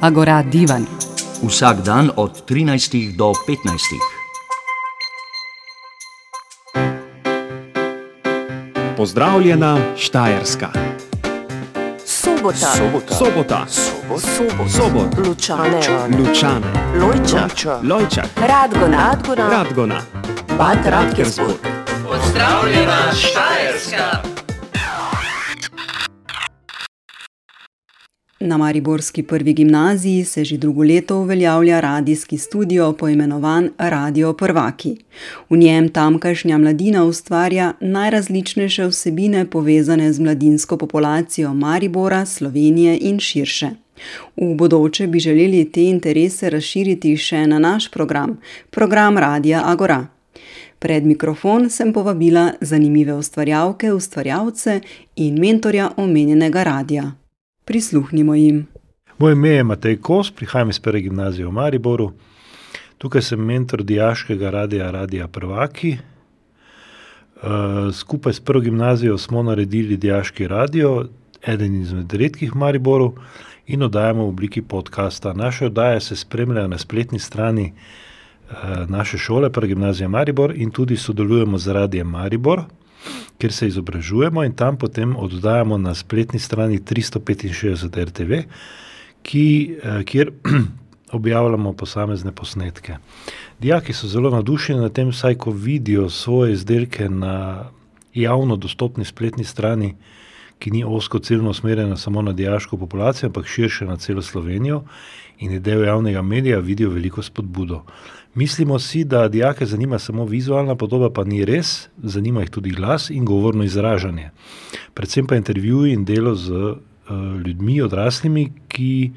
Agora Divan. Vsak dan od 13 do 15. Pozdravljena Štajerska. Sobota. Sobota. Sobota. Sobot. Sobot. Lučane. Lučane. Lojča. Lojčak. Radgona. Radgona. Radgona. Bad Radkersburg. Na Mariborski prvi gimnaziji se že drugo leto uveljavlja radijski studio poimenovan Radio Prvaki. V njem tamkajšnja mladina ustvarja najrazličnejše vsebine povezane z mladinsko populacijo Maribora, Slovenije in širše. V bodoče bi želeli te interese razširiti še na naš program, program Radia Agora. Pred mikrofon sem povabila zanimive ustvarjalke, ustvarjalce in mentorja omenjenega radia. Prisluhnimo jim. Moje ime je Matej Kos, prihajam iz prve gimnazije v Mariboru. Tukaj sem mentor dijaškega radia Radia Prvaki. Uh, skupaj s prvo gimnazijo smo naredili dijaški radio, eden izmed redkih v Mariboru, in oddajamo v obliki podcasta. Naše oddaje se spremljajo na spletni strani uh, naše šole, prva gimnazija Maribor, in tudi sodelujemo z Radijem Maribor kjer se izobražujemo in tam potem oddajamo na spletni strani 365 RTV, ki, eh, kjer objavljamo posamezne posnetke. Dijaki so zelo navdušeni nad tem, saj ko vidijo svoje izdelke na javno dostopni spletni strani, ki ni osko ciljno usmerjena samo na dijaško populacijo, ampak širše na celo Slovenijo in je del javnega medija, vidijo veliko spodbudo. Mislimo si, da dijake zanima samo vizualna podoba, pa ni res, zanima jih tudi glas in govorno izražanje. Predvsem pa intervjuji in delo z uh, ljudmi, odraslimi, ki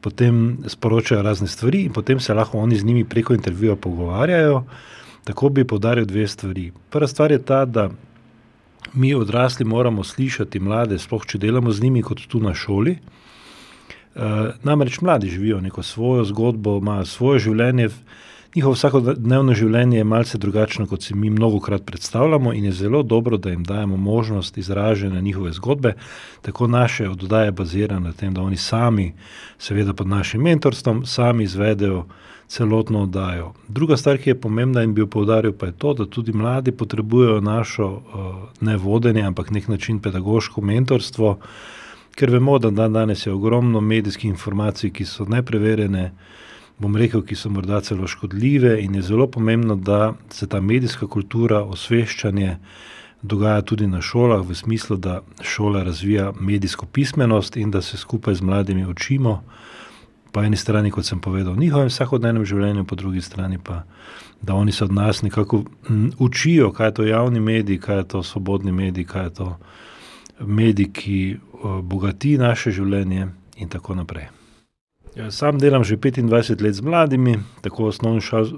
potem sporočajo razne stvari in potem se lahko oni z njimi preko intervjuja pogovarjajo. Tako bi podaril dve stvari. Prva stvar je ta, da mi odrasli moramo slišati mlade, sploh če delamo z njimi kot tu na šoli. Uh, namreč mladi živijo neko svojo zgodbo, imajo svoje življenje, njihovo vsakodnevno življenje je malce drugačno, kot si mi mnogokrat predstavljamo, in je zelo dobro, da jim dajemo možnost izražanja njihove zgodbe. Tako naše oddaje bazirajo na tem, da oni sami, seveda pod našim mentorstvom, sami izvedejo celotno oddajo. Druga stvar, ki je pomembna in bi jo poudaril, pa je to, da tudi mladi potrebujejo našo uh, ne vodenje, ampak nek način pedagoško mentorstvo, ker vemo, da dan danes je ogromno medijskih informacij, ki so nepreverjene bom rekel, ki so morda celo škodljive, in je zelo pomembno, da se ta medijska kultura, osveščanje dogaja tudi na šolah, v smislu, da šola razvija medijsko pismenost in da se skupaj z mladimi učimo. Po eni strani, kot sem povedal, v njihovem vsakodnevnem življenju, po drugi strani pa, da oni se od nas nekako učijo, kaj je to javni medij, kaj je to svobodni medij, kaj je to medij, ki bogati naše življenje in tako naprej. Ja, sam delam že 25 let z mladimi, tako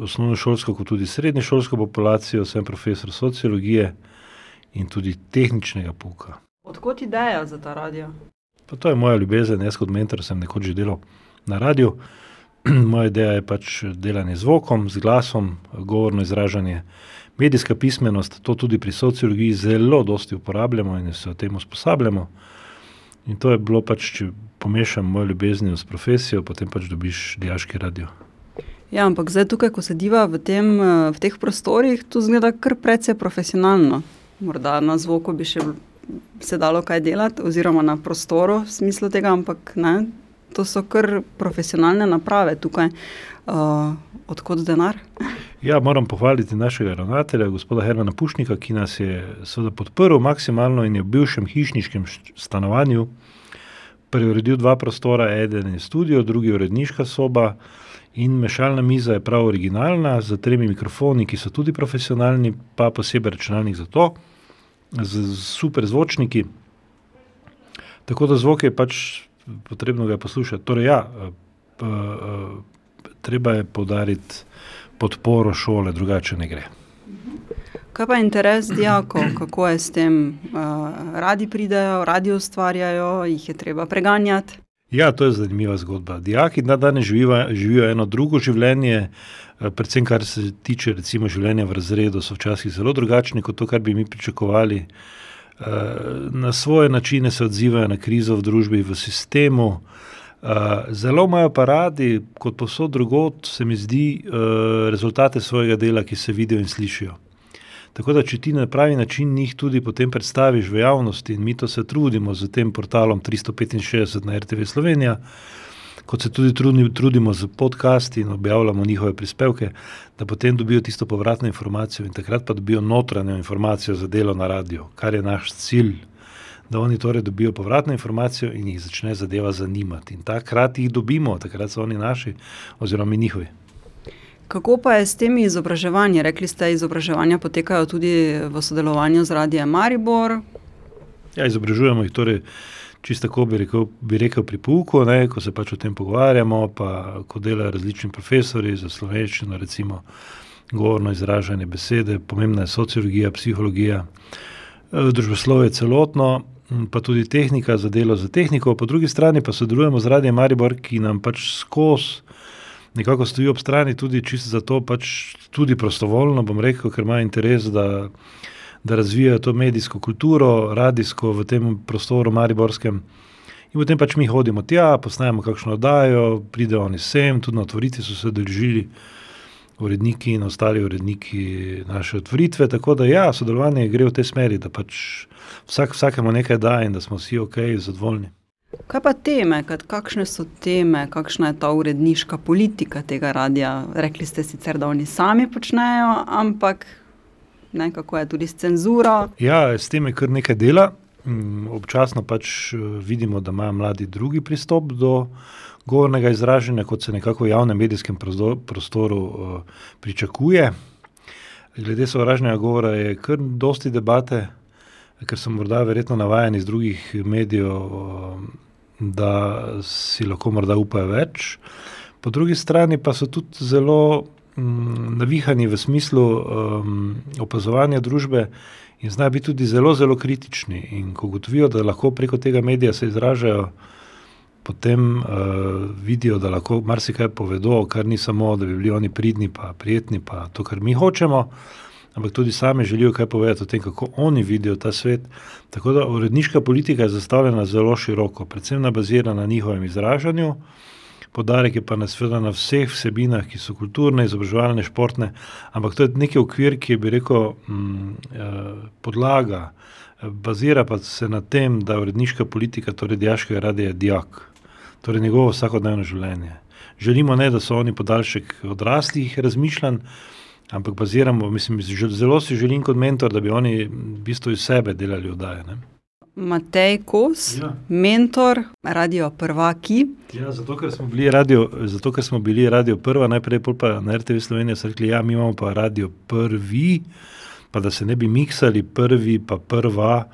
osnovnošolsko, kot tudi srednješolsko populacijo, sem profesor sociologije in tudi tehničnega pouka. Odkot ideja za ta radio? Pa to je moja ljubezen, jaz kot mentor sem nekoč že delal na radiju. moja ideja je pač delanje z zvokom, z glasom, govorno izražanje, medijska pismenost, to tudi pri sociologiji zelo dosti uporabljamo in se o tem usposabljamo. In to je bilo pač, če pomešam mojo ljubezen s profesijo, potem pač dobiš diaški radio. Ja, ampak zdaj tukaj, ko sediva v, tem, eh, v teh prostorih, to zgleda kar precej profesionalno. Morda na zvoku bi še se dalo kaj delati, oziroma na prostoru v smislu tega, ampak ne. To so kar profesionalne naprave tukaj. Uh, odkot denar? Ja, moram pohvaliti našega ravnatelja, gospoda Hermana Pušnika, ki nas je podprl maksimalno in je v bivšem hišniškem stanovanju preuredil dva prostora, eden je studio, drugi je uredniška soba. In mešalna miza je prav originalna, z tremi mikrofoni, ki so tudi profesionalni, pa posebej računalnik za to, z, super zvočniki. Tako da zvok je pač potrebno ga poslušati. Torej, ja, p, p, treba je podariti podporo šole, drugače ne gre. Kaj pa interes dijakov, kako je s tem, radi pridejo, radi ustvarjajo, jih je treba preganjati? Ja, to je zanimiva zgodba. Dijaki na danes živijo, živijo eno drugo življenje, predvsem kar se tiče recimo, življenja v razredu, so včasih zelo drugačni kot to, kar bi mi pričakovali. Na svoje načine se odzivajo na krizo v družbi, v sistemu, zelo imajo pa radi, kot posod drugot, se mi zdi, uh, rezultate svojega dela, ki se vidijo in slišijo. Tako da, če ti na pravi način njih tudi potem predstaviš v javnosti, in mi to se trudimo z tem portalom 365 na RTV Slovenija, kot se tudi trudimo z podcasti in objavljamo njihove prispevke, da potem dobijo tisto povratno informacijo in takrat pa dobijo notranjo informacijo za delo na radio, kar je naš cilj. Da oni torej dobijo povratno informacijo in jih začne zadeva zanimati. In takrat jih dobimo, takrat so oni naši, oziroma mi njihovi. Kako pa je s temi izobraževanji? Rekli ste, izobraževanja potekajo tudi v sodelovanju z Radijem Maribor. Ja, izobražujemo jih torej čisto tako, bi rekel, bi rekel pri pouku, ne, ko se pač o tem pogovarjamo, pa ko delajo različni profesori za slovenščino, recimo govorno izražanje besede, pomembna je sociologija, psihologija, družboslovje celotno. Pa tudi tehnika za delo za tehniko, po drugi strani pa sodelujemo z Radijem Maribor, ki nam pač skozi nekako stoji ob strani, tudi čisto zato, pač tudi prostovoljno, bom rekel, ker ima interes, da, da razvijajo to medijsko kulturo, radijsko v tem prostoru Mariborskem. In potem pač mi hodimo tja, posnamemo kakšno oddajo, pridejo oni sem, tudi na otvoritvi so se držili uredniki in ostali uredniki naše otvoritve. Tako da ja, sodelovanje gre v tej smeri, da pač vsak vsakemu nekaj da in da smo vsi ok, zadovoljni. Kaj pa teme, kakšne so teme, kakšna je ta uredniška politika tega radia? Rekli ste sicer, da oni sami počnejo, ampak ne, kako je tudi s cenzuro. Ja, s tem je kar nekaj dela. Mm, občasno pač eh, vidimo, da imajo mladi drugi pristop do govornega izražanja, kot se nekako v javnem medijskem prostoru uh, pričakuje. Glede sovražnega govora je kar dosti debate, ker so morda verjetno navajeni iz drugih medijev, uh, da si lahko morda upajo več. Po drugi strani pa so tudi zelo Mm, navihani v smislu um, opazovanja družbe in znajo biti tudi zelo, zelo kritični. In ko ugotovijo, da lahko preko tega medija se izražajo, potem uh, vidijo, da lahko marsikaj povedo, kar ni samo, da bi bili oni pridni, pa prijetni, pa to, kar mi hočemo. Ampak tudi sami želijo kaj povedati o tem, kako oni vidijo ta svet. Tako da uredniška politika je zastavljena zelo široko, predvsem na bazirana na njihovem izražanju, uh, Podarek je pa na, na vseh vsebinah, ki so kulturne, izobraževalne, športne, ampak to je neki okvir, ki je, bi rekel, m, mm, eh, podlaga, bazira pa se na tem, da uredniška politika, torej diaškega rada, je diak, torej njegovo vsakodnevno življenje. Želimo ne, da so oni podaljšek odraslih razmišljanj, ampak baziramo, mislim, zelo si želim kot mentor, da bi oni v bistvu iz sebe delali vdaje. Matej Kos, ja. mentor, radio prvaki. Ja, zato, ker smo bili radio, zato, ker smo bili radio prva, najprej pa na RTV Slovenija so rekli, ja, mi imamo pa radio prvi, pa da se ne bi miksali prvi, pa prva,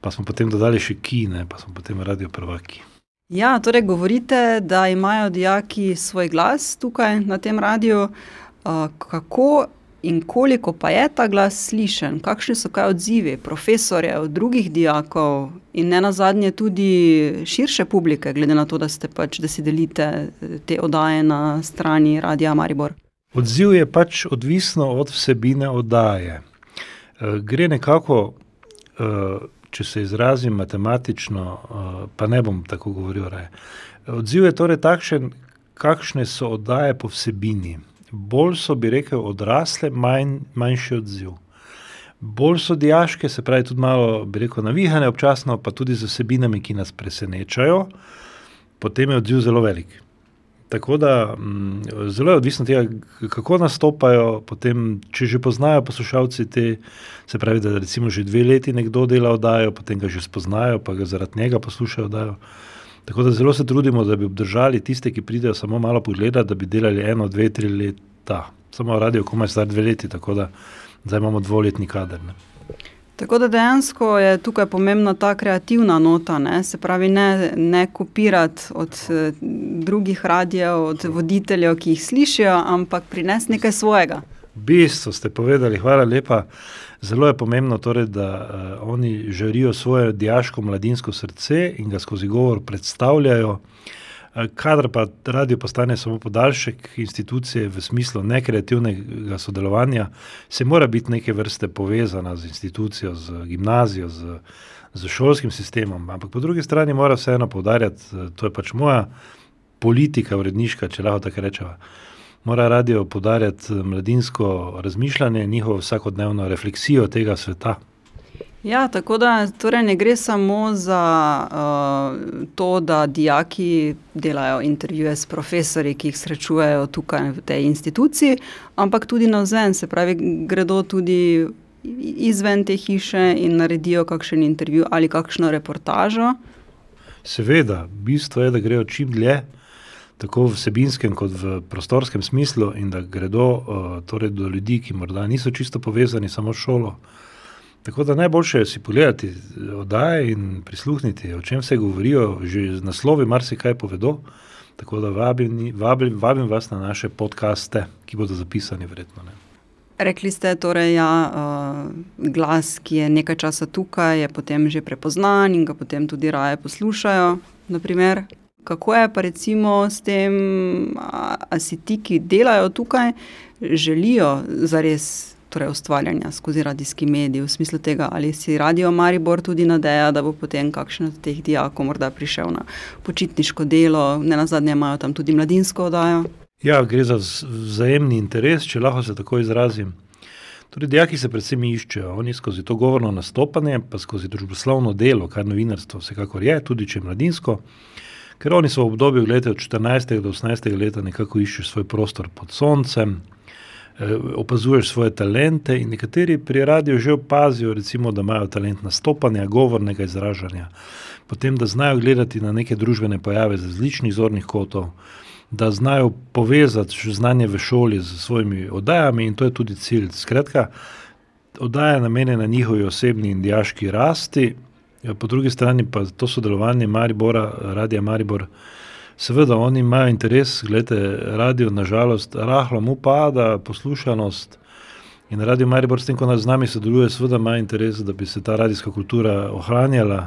pa smo potem dodali še kine, pa smo potem radio prvaki. Ja, torej govorite, da imajo dijaki svoj glas tukaj na tem radiju. Uh, kako In koliko pa je ta glas slišen, kakšni so kaj odzivi profesorjev, drugih dijakov in ne nazadnje tudi širše publike, glede na to, da, pač, da si delite eh, te oddaje na strani Radia Maribor? Odziv je pač odvisno od vsebine oddaje. Eh, gre nekako, eh, če se izrazim matematično, pa ne bom tako govoril. Odziv je torej takšen, kakšne so oddaje po vsebini bolj so, bi rekel, odrasle, manj, manjši odziv. Bolj so diaške, se pravi, tudi malo, bi rekel, navihane, občasno pa tudi z vsebinami, ki nas presenečajo, potem je odziv zelo velik. Tako da m, mm, zelo je odvisno od tega, kako nastopajo. Potem, če že poznajo poslušalci te, se pravi, da recimo že dve leti nekdo dela oddajo, potem ga že spoznajo, pa ga zaradi njega poslušajo oddajo. Tako da zelo se trudimo, da bi obdržali tiste, ki pridejo samo malo pogledati, da bi delali eno, dve, tri leta. Samo radio, komaj star dve leti, tako da zdaj imamo dvoletni kader. Ne. Tako da dejansko je tukaj pomembna ta kreativna nota, ne? se pravi, ne, ne kopirati od eh, drugih radijev, od voditeljev, ki jih slišijo, ampak prinesti nekaj svojega. V bistvu ste povedali, hvala lepa. Zelo je pomembno, torej, da uh, oni žarijo svoje diaško mladinsko srce in ga skozi govor predstavljajo. Uh, kadar pa radio postane samo podaljšek institucije v smislu nekreativnega sodelovanja, se mora biti neke vrste povezana z institucijo, z gimnazijo, z, z šolskim sistemom. Ampak po drugi strani mora vseeno povdarjati, uh, to je pač moja politika uredniška, če lahko tako rečemo. Mora radio podarjati mladinsko razmišljanje, njihovo vsakodnevno refleksijo tega sveta. Ja, tako da torej ne gre samo za uh, to, da dijaki delajo intervjuje s profesori, ki jih srečujejo tukaj v tej instituciji, ampak tudi na vzven, se pravi, gredo tudi izven te hiše in naredijo kakšen intervju ali kakšno reportažo. Seveda, bistvo je, da grejo čim dlje, tako vsebinskem kot v prostorskem smislu, in da gredo uh, torej do ljudi, ki morda niso čisto povezani samo šolo. Tako da najboljše je si pogledati oddaje in prisluhniti, o čem se govorijo, že z naslovi marsikaj povedo. Tako da vabim, vabim, vabim vas na naše podkaste, ki bodo zapisani, verjetno. Ne. Rekli ste, torej, ja, uh, glas, ki je nekaj časa tukaj, je potem že prepoznan in ga potem tudi raje poslušajo. Naprimer. Kako je pa recimo s tem, ali si ti, ki delajo tukaj, želijo zares torej ustvarjanja skozi radijski medij, v smislu tega, ali si radio Maribor tudi nadeja, da bo potem kakšen od teh dijakov morda prišel na počitniško delo, ne na zadnje imajo tam tudi mladinsko oddajo. Ja, gre za vzajemni interes, če lahko se tako izrazim. Tudi dijaki se predvsem iščejo, oni skozi to govorno nastopanje, pa skozi družboslovno delo, kar novinarstvo vsekakor je, tudi če je mladinsko, ker oni so v obdobju od 14. do 18. leta nekako iščejo svoj prostor pod soncem, Eh, opazuješ svoje talente in nekateri pri radiju že opazijo, recimo, da imajo talent nastopanja, govornega izražanja, potem da znajo gledati na neke družbene pojave z različnih zornih kotov, da znajo povezati znanje v šoli z svojimi oddajami in to je tudi cilj. Skratka, oddaja namenjena njihovi osebni in diaški rasti, po drugi strani pa to sodelovanje Maribora, Radija Maribor. Seveda, oni imajo interes, gledajte, radio, nažalost, rahlo mu pada poslušanost. In radio Maribor, s tem, ko z nami sodeluje, seveda ima interes, da bi se ta radijska kultura ohranjala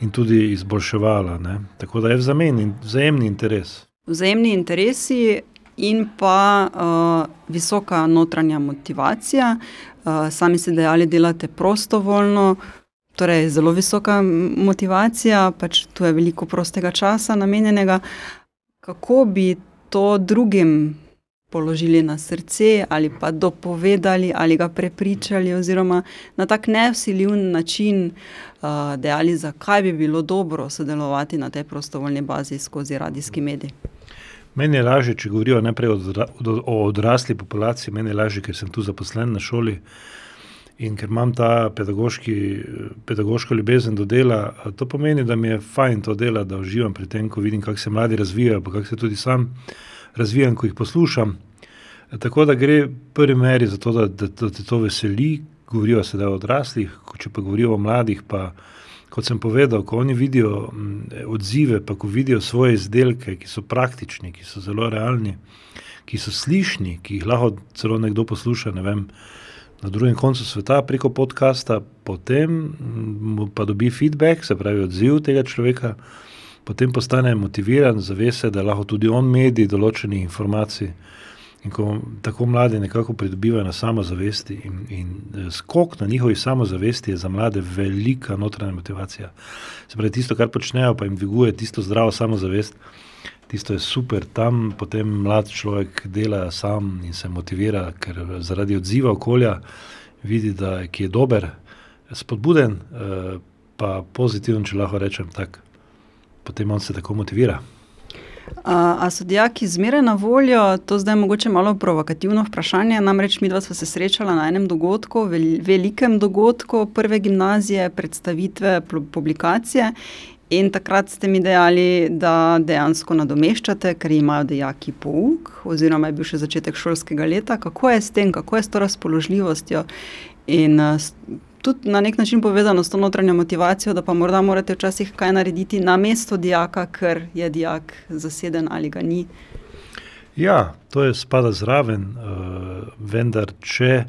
in tudi izboljševala. Ne? Tako da je vzajemni, interes. Vzajemni interesi in pa uh, visoka notranja motivacija. Uh, sami ste dejali, delate prostovoljno, Torej, zelo visoka motivacija, pač tu je veliko prostega časa namenjenega. Kako bi to drugim položili na srce, ali pa dopovedali, ali ga prepričali, oziroma na tak nevsiljiv način uh, dejali, zakaj bi bilo dobro sodelovati na tej prostovoljni bazi skozi radijski medij. Meni je lažje, če govorijo najprej o odrasli populaciji, meni je lažje, ker sem tu zaposlen na šoli. In ker imam ta pedagoško ljubezen do dela, to pomeni, da mi je fajn to dela, da uživam pri tem, ko vidim, kako se mladi razvijajo, pa kako se tudi sam razvijam, ko jih poslušam. Tako da gre prvi meri za to, da, da, da te to veseli, govorijo se da o odraslih, če pa govorijo o mladih, pa kot sem povedal, ko oni vidijo odzive, pa ko vidijo svoje izdelke, ki so praktični, ki so zelo realni, ki so slišni, ki jih lahko celo nekdo posluša, ne vem na drugem koncu sveta preko podcasta, potem pa dobi feedback, se pravi odziv tega človeka, potem postane motiviran, zavese, da lahko tudi on mediji določenih informacij. In ko tako mladi nekako pridobivajo na samozavesti, in, in eh, skok na njihovi samozavesti je za mlade velika notranja motivacija. Se pravi, tisto, kar počnejo, pa jim dviguje tisto zdravo samozavest tisto je super, tam potem mlad človek dela sam in se motivira, ker zaradi odziva okolja vidi, da je dober, spodbuden, eh, pa pozitiven, če lahko rečem tako. Potem on se tako motivira. A, a so dijaki zmeraj na voljo? To zdaj je mogoče malo provokativno vprašanje. Namreč mi dva smo se srečala na enem dogodku, velikem dogodku prve gimnazije, predstavitve, publikacije. In takrat ste mi dejali, da dejansko nadomeščate, ker imajo dejaki pouk, oziroma je bil še začetek šolskega leta. Kako je s tem, kako je s to razpoložljivostjo in uh, tudi na nek način povezano s to notranjo motivacijo, da pa morda morate včasih kaj narediti na mesto dijaka, ker je dijak zaseden ali ga ni. Ja, to je spada zraven, uh, vendar če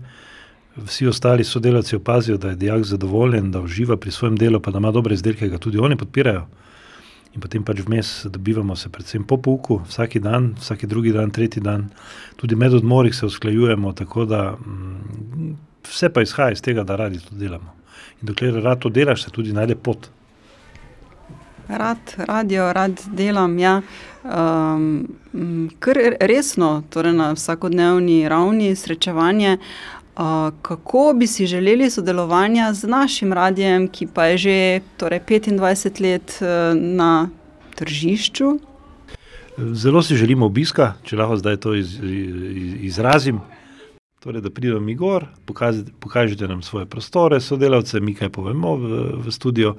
vsi ostali sodelavci opazijo, da je dijak zadovoljen, da uživa pri svojem delu, pa da ima dobre izdelke, ga tudi oni podpirajo. In potem pač vmes dobivamo se, predvsem po pouku, vsak dan, vsak drugi dan, tretji dan, tudi med odmori se usklajujemo, tako da mm, vse pa izhaja iz tega, da radi to delamo. In dokler rad to delaš, se tudi najde pot. rad radio, rad delam. Ja. Um, kar resno, torej na vsakodnevni ravni srečevanje. Uh, kako bi si želeli sodelovanja z našim radijem, ki pa je že torej 25 let uh, na tržišču? Zelo si želimo obiska, če lahko zdaj to iz, iz, izrazim. Torej, da pridemo mi gor, pokažite, pokažite nam svoje prostore, sodelavce, mi kaj povemo v, v studio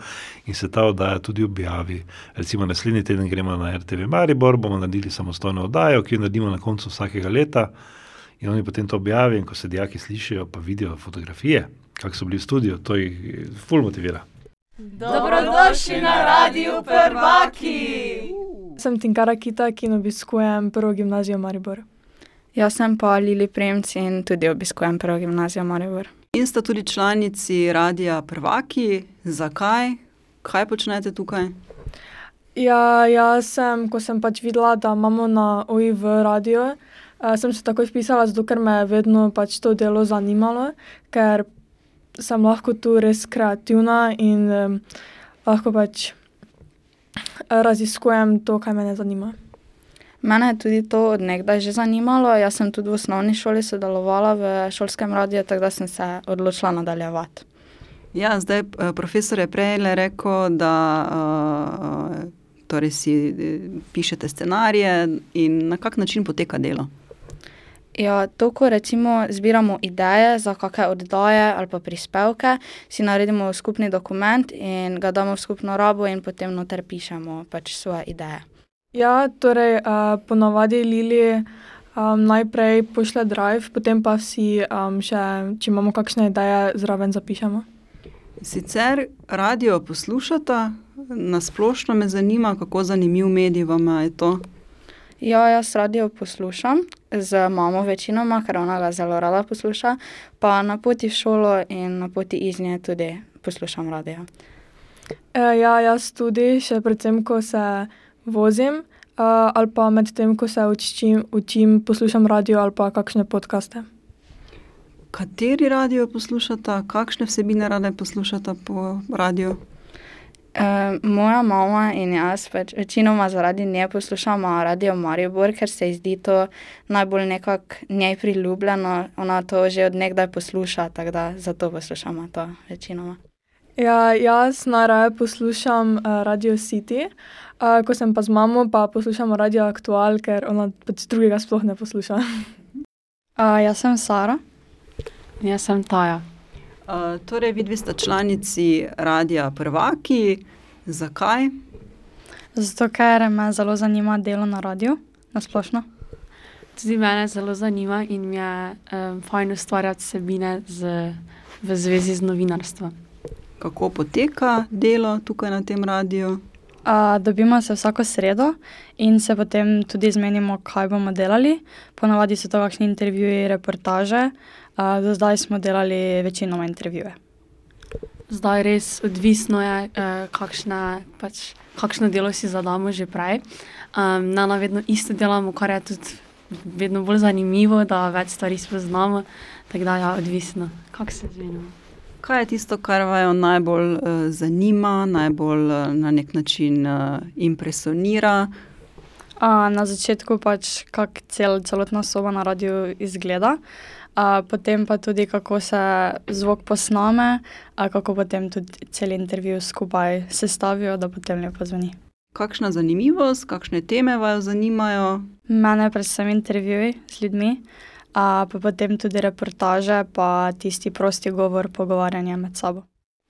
in se ta oddaja tudi objavi. Recimo naslednji teden gremo na RTV Maribor, bomo naredili samostojno oddajo, ki jo naredimo na koncu vsakega leta in oni potem to objavijo in ko se dijaki slišijo, pa vidijo fotografije, kako so bili v studiu, to jih ful motivira. Dobrodošli na radiju Prvaki! Sem Tinkara Kita, ki obiskujem prvo gimnazijo Maribor. Jaz sem pa Lili Premc in tudi obiskujem prvo gimnazijo Maribor. In sta tudi članici Radia Prvaki. Zakaj? Kaj počnete tukaj? Ja, jaz sem, ko sem pač videla, da imamo na OIV radio, uh, sem se takoj vpisala, zato ker me je vedno pač to delo zanimalo, ker sem lahko tu res kreativna in um, lahko pač raziskujem to, kar me zanima. Mene je tudi to odnegdaj že zanimalo. Jaz sem tudi v osnovni šoli sodelovala v šolskem radiju, tako da sem se odločila nadaljevati. Ja, zdaj eh, profesor je prej rekel, da uh, torej si pišete scenarije in na kak način poteka delo. Ja, to, ko recimo zbiramo ideje za kakšne oddaje ali pa prispevke, si naredimo skupni dokument in ga damo v skupno rabo in potem noter pišemo pač svoje ideje. Ja, torej uh, ponavadi Lili um, najprej pošle drive, potem pa vsi, um, še, če imamo kakšne ideje, zraven zapišemo. Sicer radio poslušate, nasplošno me zanima, kako zanimiv medij vam je to. Ja, jaz radio poslušam z mamo večinoma, ker ona ga zelo rada posluša, pa na poti v šolo in na poti iz nje tudi poslušam radio. E, ja, jaz tudi, še predvsem, ko se vozim, uh, ali pa medtem, ko se učim, učim, poslušam radio ali pa kakšne podkaste. Kateri radio poslušate, kakšne vsebine rade poslušate po radiju? E, moja mama in jaz pač večinoma zaradi nje poslušamo radio Maribor, ker se ji zdi to najbolj nekako njej priljubljeno. Ona to že od nekdaj posluša, tako da zato poslušamo to večinoma. Ja, jaz najraje poslušam uh, Radio City, uh, ko sem pa z mamo, pa poslušam Radio Aktual, ker ona pač drugega sploh ne posluša. uh, jaz sem Sara. Jaz sem Taja. Uh, torej, vi dve ste članici Radia Prvaki. Zakaj? Zato, ker me zelo zanima delo na radiju, na splošno. Tudi mene zelo zanima in mi je um, fajn ustvarjati vsebine z, v zvezi z novinarstvom kako poteka delo tukaj na tem radiju? Uh, dobimo se vsako sredo in se potem tudi zmenimo, kaj bomo delali. Ponavadi so to kakšni intervjuji, reportaže. Uh, do zdaj smo delali večinoma intervjuje. Zdaj res odvisno je, uh, kakšne, pač, kakšno delo si zadamo že prej. Um, na vedno isto delamo, kar je tudi vedno bolj zanimivo, da več stvari spoznamo. Tako da je ja, odvisno, kako se zmenimo. Kaj je tisto, kar vas najbolj uh, zanima, najbolj uh, na nek način uh, impresionira? Uh, na začetku pač, kako cel, celotna soba na radiju izgleda, uh, potem pa tudi, kako se zvok posname, uh, kako potem tudi cel intervju skupaj sestavijo, da potem lepo zveni. Kakšna zanimivost, kakšne teme vas zanimajo? Mene predvsem intervjuji z ljudmi pa potem tudi reportaže, pa tisti prosti govor, pogovarjanje med sabo.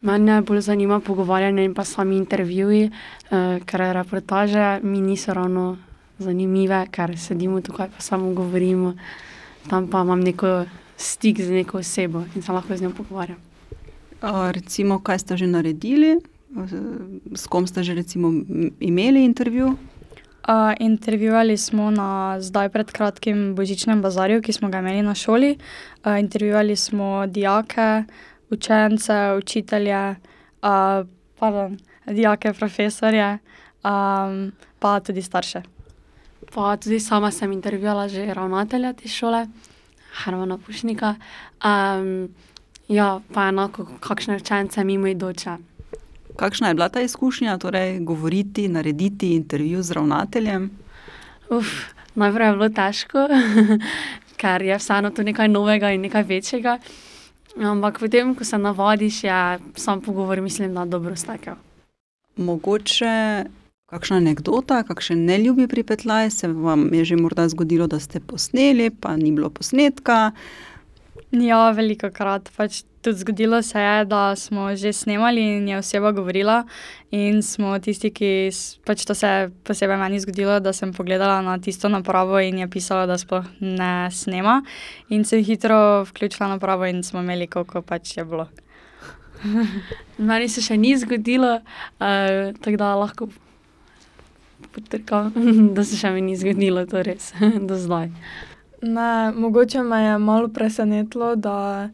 Mene bolj zanima pogovarjanje in pa sami intervjuji, eh, ker reportaže mi niso ravno zanimive, ker sedimo tukaj pa samo govorimo, tam pa imam neko stik z neko osebo in se lahko z njo pogovarjam. Recimo, kaj ste že naredili, s kom ste že recimo imeli intervju? Uh, intervjuvali smo na zdaj pred kratkim božičnem bazarju, ki smo ga imeli na šoli. Uh, intervjuvali smo dijake, učence, učitelje, uh, pardon, dijake, profesorje, um, pa tudi starše. Pa tudi sama sem intervjuvala že ravnatelja te šole, Hrvana Pušnika. Um, ja, pa enako, kakšne učence mimo idoče. Kakšna je bila ta izkušnja, torej govoriti, narediti intervju z ravnateljem? Uf, najprej je bilo težko, ker je vseeno to nekaj novega in nekaj večjega. Ampak potem, ko se navadiš, je sam pogovor, mislim, da dobro stekel. Mogoče kakšna anekdota, kakšen neljubi pripetljaj se vam je že morda zgodilo, da ste posneli, pa ni bilo posnetka. Ja, veliko krat. Pač tudi zgodilo se je, da smo že snemali in je oseba govorila, in smo tisti, ki pač to se je posebej meni zgodilo, da sem pogledala na tisto napravo in je pisalo, da sploh ne snema. In sem hitro vključila napravo in smo imeli, koliko pač je bilo. Meni se še ni zgodilo, uh, tako da lahko potrkam, da se še mi ni zgodilo, to res, do zdaj. Ne, mogoče me je malo presenetilo, da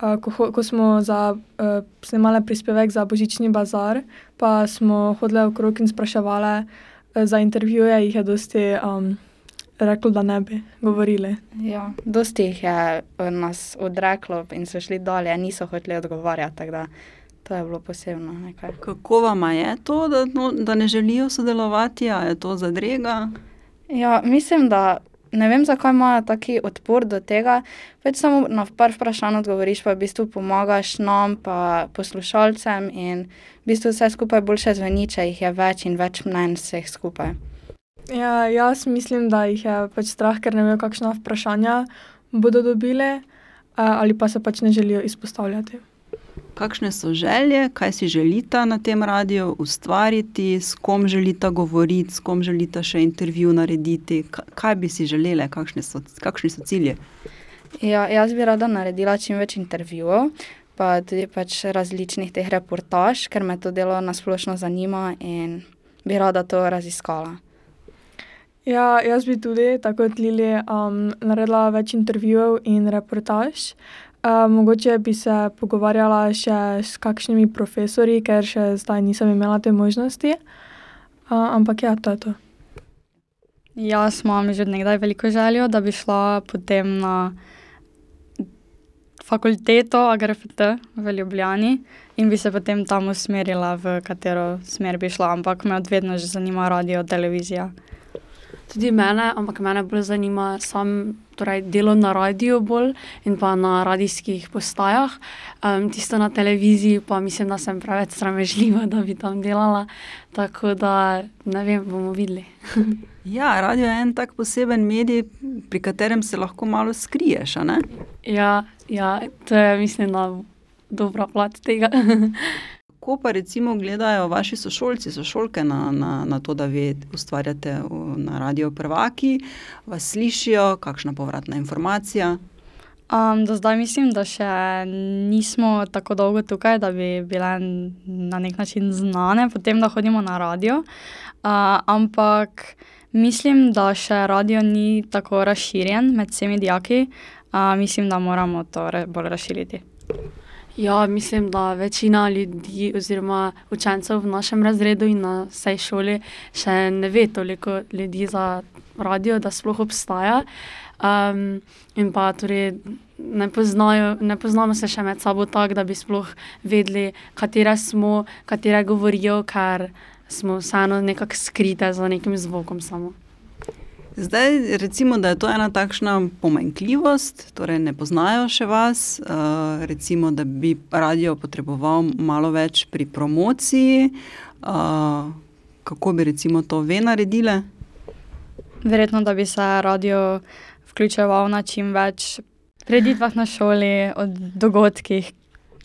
uh, ko, ko smo za, uh, snemali prispevek za Božični bazar, pa smo hodili okrog in spraševali uh, za intervjuje, jih je dosti um, reklo, da ne bi govorili. Ja, dosti jih je nas odreklo in so šli dolje, niso hoteli odgovarjati. To je bilo posebno. Nekaj. Kako vam je to, da, no, da ne želijo sodelovati, ali je to zadrega? Ja, mislim, da ne vem, zakaj imajo taki odpor do tega. Več samo na par vprašanj odgovoriš, pa v bistvu pomagaš nam, pa poslušalcem in v bistvu vse skupaj boljše zveni, če jih je več in več mnen vseh skupaj. Ja, jaz mislim, da jih je pač strah, ker ne vejo, kakšna vprašanja bodo dobili, ali pa se pač ne želijo izpostavljati. Kakšne so želje, kaj si želita na tem radiju ustvariti, s kom želita govoriti, s kom želita še intervju narediti, kaj bi si želeli, kakšni so, kakšni so cilje? Ja, jaz bi rada naredila čim več intervjujev, pa tudi pač različnih teh reportaž, ker me to delo nasplošno zanima in bi rada to raziskala. Ja, jaz bi tudi, tako kot Lili, um, naredila več intervjujev in reportaž. Uh, mogoče bi se pogovarjala še s kakšnimi profesorji, ker še zdaj nisem imela te možnosti. Uh, ampak ja, to je to. Jaz imam že nekdaj veliko željo, da bi šla potem na fakulteto AGRFT v Ljubljani in bi se potem tam usmerila, v katero smer bi šla, ampak me od vedno že zanima radio, televizija. Tudi mene, ampak mene bolj zanima sam, torej delo na radiju bolj in pa na radijskih postajah. Um, tisto na televiziji pa mislim, da sem preveč sramežljiva, da bi tam delala. Tako da ne vem, bomo videli. ja, radio je en tak poseben medij, pri katerem se lahko malo skriješ. Ja, ja, to je mislim, da dobra plat tega. Kako pa recimo gledajo vaši sošolci, sošolke na, na, na to, da vi ustvarjate na Radio Prvaki, vas slišijo, kakšna povratna informacija? Um, do zdaj mislim, da še nismo tako dolgo tukaj, da bi bile na nek način znane, potem da hodimo na radio. Uh, ampak mislim, da še radio ni tako razširjen med vsemi dijaki. Uh, mislim, da moramo to bolj razširiti. Ja, mislim, da večina ljudi oziroma učencev v našem razredu in na vsej šoli še ne ve toliko ljudi za radio, da sploh obstaja. Um, in pa torej ne, poznajo, ne poznamo se še med sabo tako, da bi sploh vedeli, katere smo, katere govorijo, ker smo vseeno nekako skrite za nekim zvokom samo. Zdaj, recimo, da je to ena takšna pomanjkljivost, torej ne poznajo še vas, uh, recimo, da bi radio potreboval malo več pri promociji. Uh, kako bi recimo to ve naredile? Verjetno, da bi se radio vključeval na čim več preditvah na šoli, o dogodkih,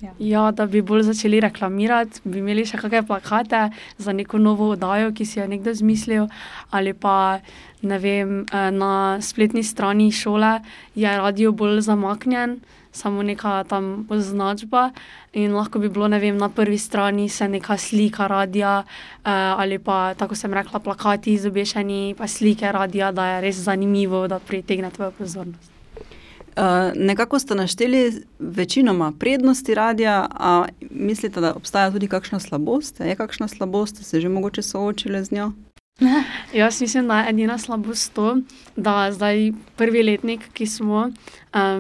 Ja. ja, da bi bolj začeli reklamirati, bi imeli še kakšne plakate za neko novo oddajo, ki si jo nekdo izmislil, ali pa vem, eh, na spletni strani šole je radio bolj zamaknjen, samo neka tam označba. In lahko bi bilo vem, na prvi strani se neka slika radia, eh, ali pa tako sem rekla, plakati izobešeni, pa slike radia, da je res zanimivo, da pritegne tvojo pozornost. Uh, nekako ste našteli večinoma prednosti radia, a mislite, da obstaja tudi kakšna slabost? Je kakšna slabost, ste se že mogoče soočili z njo? Jaz mislim, da je edina slabost to, da zdaj prvi letnik, ki smo, um,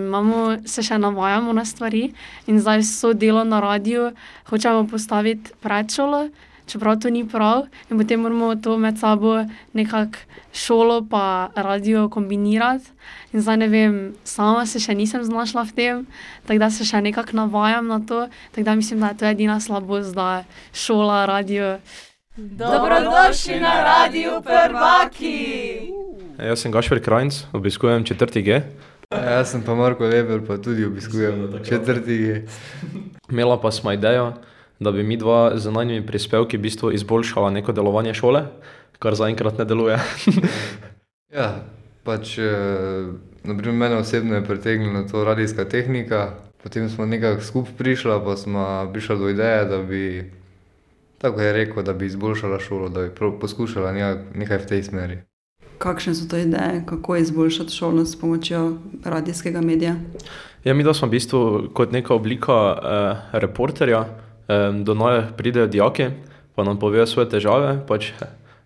imamo, se še navajamo na stvari in zdaj so delo na radiju, hočemo postaviti pred šolo, čeprav to ni prav, in potem moramo to med sabo nekako šolo pa radio kombinirati. In zdaj ne vem, sama se še nisem znašla v tem, tako da se še nekako navajam na to, tako da mislim, da je to edina slabost, da je šola, radio. Dobrodošli na Radiu Prvaki! Jaz sem Gašpor Krajnc, obiskujem četrti G. Jaz sem pa Marko Weber, pa tudi obiskujem četrti G. Imela pa smo idejo, da bi mi dva z najnižjimi prispevki v bistvu izboljšala neko delovanje šole, kar zaenkrat ne deluje. ja, pač naprimer mene osebno je pritegnila to radijska tehnika, potem smo nekako skupaj prišla, pa smo prišla do ideje, da bi tako je rekel, da bi izboljšala šolo, da bi poskušala nekaj v tej smeri. Kakšne so to ideje, kako izboljšati šolo s pomočjo radijskega medija? Ja, mi, smo v bistvu kot neka oblika eh, reporterja, eh, do nas pridejo dijaki, pa nam povejo svoje težave. Pač,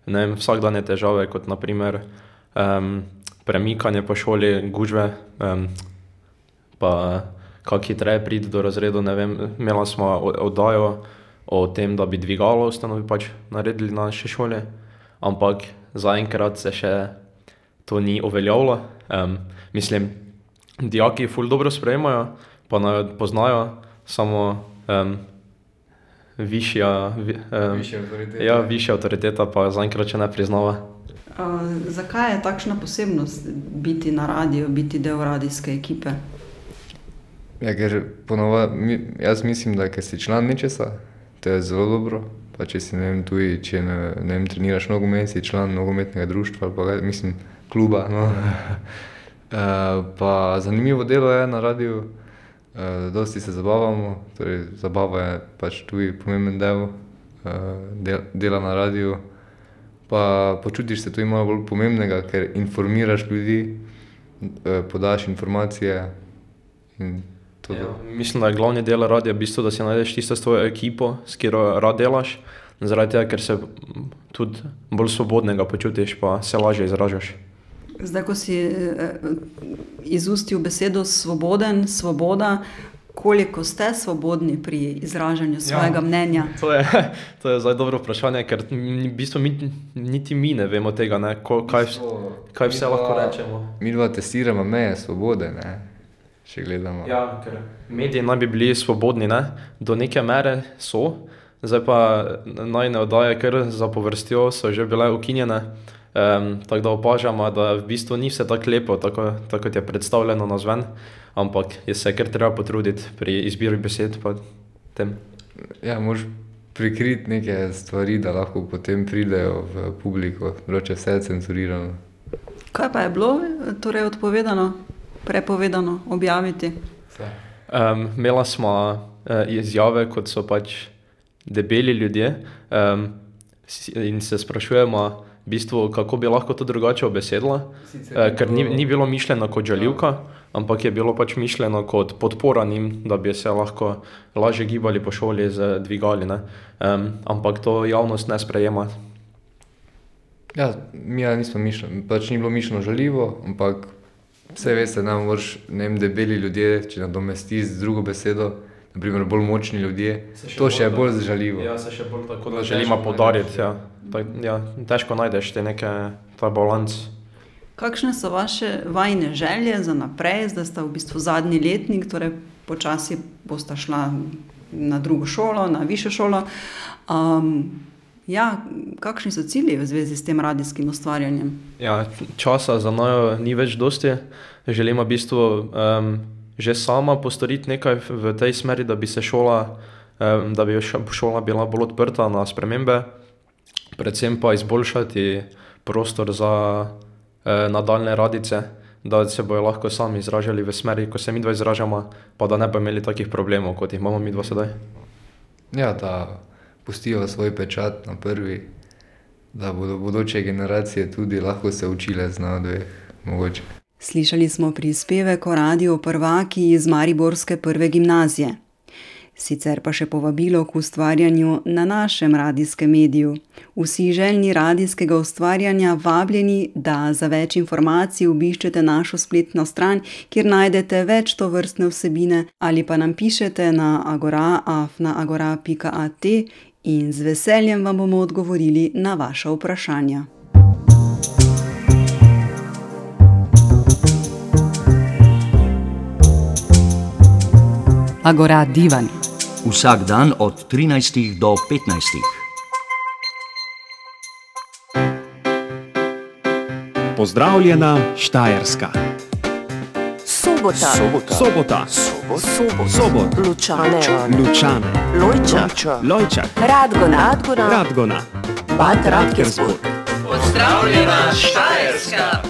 ne vem, vsakdanje težave, kot naprimer eh, premikanje po šoli, gužve, eh, pa kako hitreje priti do razredu. Imela smo oddajo o tem, da bi dvigalo ustanovi pač naredili na naši šoli, ampak zaenkrat se še to ni uveljavilo. Um, mislim, dijaki ful dobro sprejemajo, pa naj poznajo, samo um, višja, vi, um, Višja avtoriteta. ja, višja avtoriteta pa zaenkrat še ne priznava. Uh, zakaj je takšna posebnost biti na radiju, biti del radijske ekipe? Ja, ker ponova, mi, jaz mislim, da ker si član nečesa, to je zelo dobro. Pa če si ne vem, tuji, če ne, ne vem, treniraš nogomet, si član nogometnega društva ali pa kaj, mislim, kluba. No. uh, pa zanimivo delo je na radiju, uh, dosti se zabavamo, torej zabava je pač tuji pomemben del uh, del, dela na radiju. Pa počutiš se tudi malo bolj pomembnega, ker informiraš ljudi, uh, podaš informacije. In to Ja, mislim, da je glavni del radia v bistvu, da si najdeš tisto svojo ekipo, s katero rad delaš, zaradi tega, ker se tudi bolj svobodnega počutiš, pa se lažje izražaš. Zdaj, ko si eh, izustil besedo svoboden, svoboda, koliko ste svobodni pri izražanju svojega mnenja? To je, to je zdaj dobro vprašanje, ker v bistvu mi, niti mi ne vemo tega, ne, ko, kaj, kaj vse Mi lahko rečemo. Mi dva testiramo meje svobode, ne? če gledamo. Ja, ker mediji naj bi bili svobodni, ne? do neke mere so, zdaj pa najne oddaje, kar za povrstjo so že bile ukinjene. Um, tako da opažamo, da v bistvu ni vse tako lepo, tako, tako kot je predstavljeno na zven, ampak je se kar treba potruditi pri izbiri besed. pa Tem. Ja, moraš prikriti neke stvari, da lahko potem pridejo v publiko, drugače vse je cenzurirano. Kaj pa je bilo torej odpovedano, prepovedano objaviti? Um, imela smo uh, izjave, kot so pač debeli ljudje, um, in se sprašujemo, bistvu, kako bi lahko to drugače obesedila, ni ker ni, ni bilo mišljeno kot žaljivka, ampak je bilo pač mišljeno kot podpora njim, da bi se lahko lažje gibali po šoli z dvigali. ne. Um, ampak to javnost ne sprejema. Ja, mi ja nismo mišljeni, pač ni bilo mišljeno žaljivo, ampak vse veste, nam moraš, ne vem, debeli ljudje, če nadomestiš z drugo besedo, naprimer bolj močni ljudje, Se še to še je bolj bolj žaljivo. Ja, se še bolj tako, da želimo najdeš, Ja. Tak, ja, težko najdeš te neke, ta balans. Kakšne so vaše vajne želje za naprej, zdaj ste v bistvu zadnji letnik, torej počasi boste šla na drugo šolo, na višjo šolo. Um, ja, kakšni so cilji v zvezi s tem radijskim ustvarjanjem? Ja, časa za najo ni več dosti. Želimo v bistvu um, že sama postoriti nekaj v tej smeri, da bi se šola, da bi šola bila bolj odprta na spremembe, predvsem pa izboljšati prostor za uh, nadaljne radice, da se bojo lahko sami izražali v smeri, ko se mi dva izražamo, pa da ne bi imeli takih problemov, kot jih imamo mi dva sedaj. Ja, da pustijo svoj pečat na prvi, da bodo bodoče generacije tudi lahko se učile znati dveh, mogoče. Slišali smo prispevek o radiju prvaki iz Mariborske prve gimnazije. Sicer pa še povabilo k ustvarjanju na našem radijskem mediju. Vsi željni radijskega ustvarjanja vabljeni, da za več informacij obiščete našo spletno stran, kjer najdete več to vrstne vsebine ali pa nam pišete na agoraafnaagora.at in z veseljem vam bomo odgovorili na vaša vprašanja. Agora Divan. Vsak dan od 13 do 15. Pozdravljena Štajerska. Sobota. Sobota. Sobota. Sobot. Sobot. Lučane. Lučane. Lojčak. Lojčak. Radgona. Radgona. Radgona. Bad Radkersburg. Pozdravljena Štajerska.